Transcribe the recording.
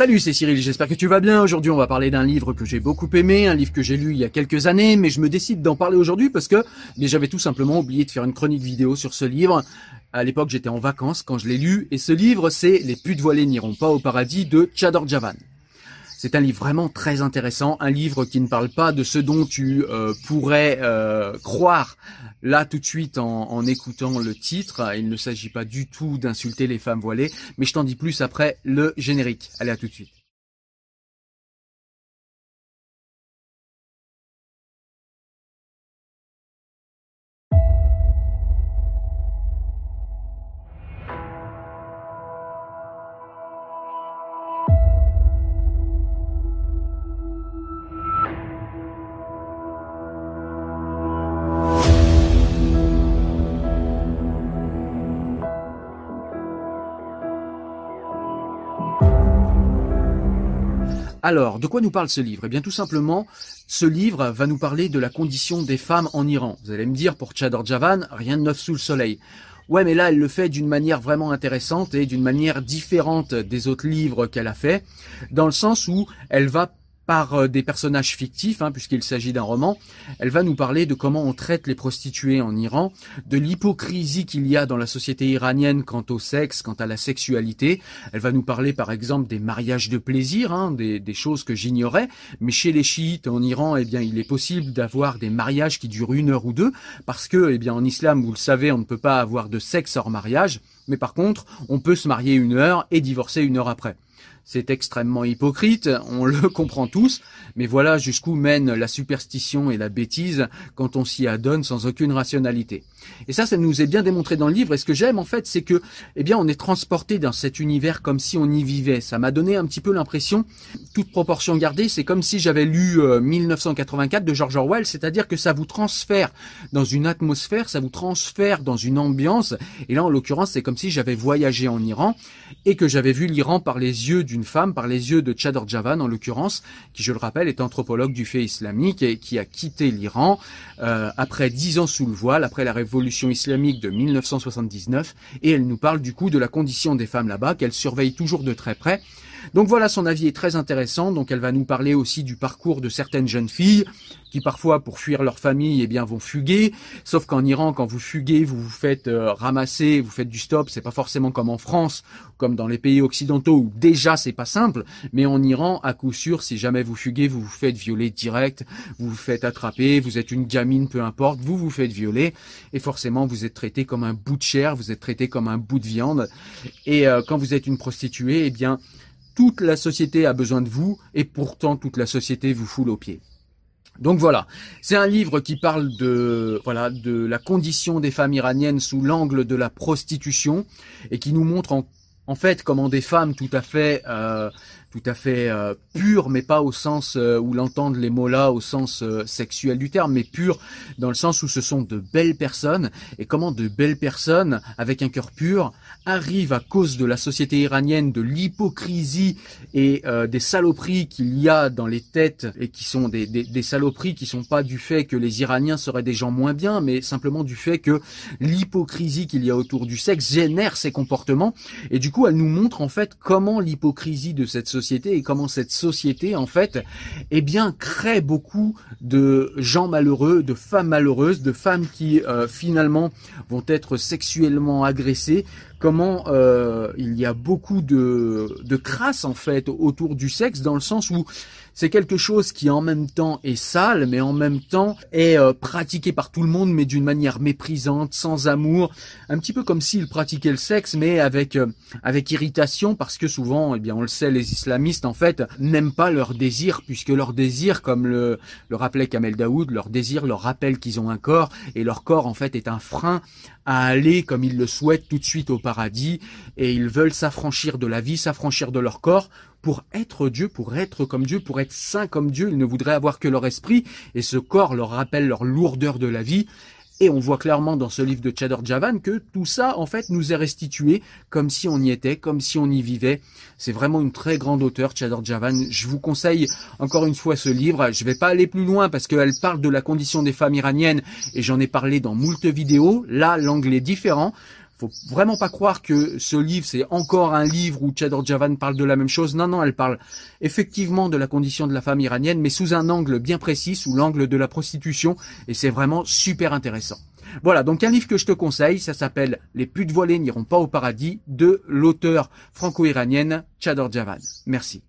Salut, c'est Cyril, j'espère que tu vas bien. Aujourd'hui, on va parler d'un livre que j'ai beaucoup aimé, un livre que j'ai lu il y a quelques années, mais je me décide d'en parler aujourd'hui parce que j'avais tout simplement oublié de faire une chronique vidéo sur ce livre. À l'époque, j'étais en vacances quand je l'ai lu, et ce livre, c'est Les putes voilées n'iront pas au paradis de Chador Javan. C'est un livre vraiment très intéressant, un livre qui ne parle pas de ce dont tu euh, pourrais euh, croire là tout de suite en, en écoutant le titre. Il ne s'agit pas du tout d'insulter les femmes voilées, mais je t'en dis plus après le générique. Allez, à tout de suite. Alors, de quoi nous parle ce livre? Eh bien, tout simplement, ce livre va nous parler de la condition des femmes en Iran. Vous allez me dire, pour Chador Javan, rien de neuf sous le soleil. Ouais, mais là, elle le fait d'une manière vraiment intéressante et d'une manière différente des autres livres qu'elle a fait, dans le sens où elle va par euh, des personnages fictifs, hein, puisqu'il s'agit d'un roman. Elle va nous parler de comment on traite les prostituées en Iran, de l'hypocrisie qu'il y a dans la société iranienne quant au sexe, quant à la sexualité. Elle va nous parler par exemple des mariages de plaisir, hein, des, des, choses que j'ignorais. Mais chez les chiites en Iran, eh bien, il est possible d'avoir des mariages qui durent une heure ou deux, parce que, eh bien, en islam, vous le savez, on ne peut pas avoir de sexe hors mariage. Mais par contre, on peut se marier une heure et divorcer une heure après. C'est extrêmement hypocrite, on le comprend tous, mais voilà jusqu'où mène la superstition et la bêtise quand on s'y adonne sans aucune rationalité. Et ça, ça nous est bien démontré dans le livre. Et ce que j'aime, en fait, c'est que, eh bien, on est transporté dans cet univers comme si on y vivait. Ça m'a donné un petit peu l'impression, toute proportion gardée, c'est comme si j'avais lu 1984 euh, de George Orwell, c'est-à-dire que ça vous transfère dans une atmosphère, ça vous transfère dans une ambiance. Et là, en l'occurrence, c'est comme si j'avais voyagé en Iran et que j'avais vu l'Iran par les yeux d'une femme, par les yeux de Chador Javan, en l'occurrence, qui, je le rappelle, est anthropologue du fait islamique et qui a quitté l'Iran euh, après dix ans sous le voile, après la révolution révolution islamique de 1979 et elle nous parle du coup de la condition des femmes là-bas qu'elle surveille toujours de très près donc voilà, son avis est très intéressant. Donc elle va nous parler aussi du parcours de certaines jeunes filles qui parfois, pour fuir leur famille, eh bien, vont fuguer. Sauf qu'en Iran, quand vous fuguez, vous vous faites euh, ramasser, vous faites du stop. C'est pas forcément comme en France, comme dans les pays occidentaux où déjà c'est pas simple. Mais en Iran, à coup sûr, si jamais vous fuguez, vous vous faites violer direct, vous vous faites attraper, vous êtes une gamine, peu importe, vous vous faites violer. Et forcément, vous êtes traité comme un bout de chair, vous êtes traité comme un bout de viande. Et euh, quand vous êtes une prostituée, eh bien, toute la société a besoin de vous et pourtant toute la société vous foule aux pieds. Donc voilà, c'est un livre qui parle de voilà de la condition des femmes iraniennes sous l'angle de la prostitution et qui nous montre en, fait comment des femmes tout à fait euh, tout à fait euh, pur, mais pas au sens euh, où l'entendent les mots là, au sens euh, sexuel du terme, mais pur dans le sens où ce sont de belles personnes, et comment de belles personnes, avec un cœur pur, arrivent à cause de la société iranienne, de l'hypocrisie et des saloperies qu'il y a dans les têtes, et qui sont des, des, des saloperies qui sont pas du fait que les Iraniens seraient des gens moins bien, mais simplement du fait que l'hypocrisie qu'il y a autour du sexe génère ces comportements, et du coup elle nous montre en fait comment l'hypocrisie de cette société et comment cette société, en fait, eh bien, crée beaucoup de gens malheureux, de femmes malheureuses, de femmes qui, euh, finalement, vont être sexuellement agressées, comment euh, il y a beaucoup de, de crasse en fait autour du sexe dans le sens où c'est quelque chose qui en même temps est sale mais en même temps est euh, pratiqué par tout le monde mais d'une manière méprisante, sans amour, un petit peu comme s'ils pratiquaient le sexe mais avec euh, avec irritation parce que souvent eh bien on le sait les islamistes en fait n'aiment pas leur désir puisque leur désir comme le le rappelait Kamel Daoud, leur désir leur rappelle qu'ils ont un corps et leur corps en fait est un frein à aller comme ils le souhaitent tout de suite au paradis et ils veulent s'affranchir de la vie, s'affranchir de leur corps pour être Dieu, pour être comme Dieu, pour être saint comme Dieu. Ils ne voudraient avoir que leur esprit et ce corps leur rappelle leur lourdeur de la vie et on voit clairement dans ce livre de Chador Javan que tout ça, en fait, nous est restitué comme si on y était, comme si on y vivait. C'est vraiment une très grande auteure, Chador Javan. Je vous conseille encore une fois ce livre. Je vais pas aller plus loin parce qu'elle parle de la condition des femmes iraniennes et j'en ai parlé dans moult vidéos. Là, l'angle est différent faut vraiment pas croire que ce livre c'est encore un livre où Chador Javan parle de la même chose. Non, non, elle parle effectivement de la condition de la femme iranienne, mais sous un angle bien précis, sous l'angle de la prostitution, et c'est vraiment super intéressant. Voilà, donc un livre que je te conseille, ça s'appelle Les putes voilées n'iront pas au paradis de l'auteur franco-iranienne Chador Javan. Merci.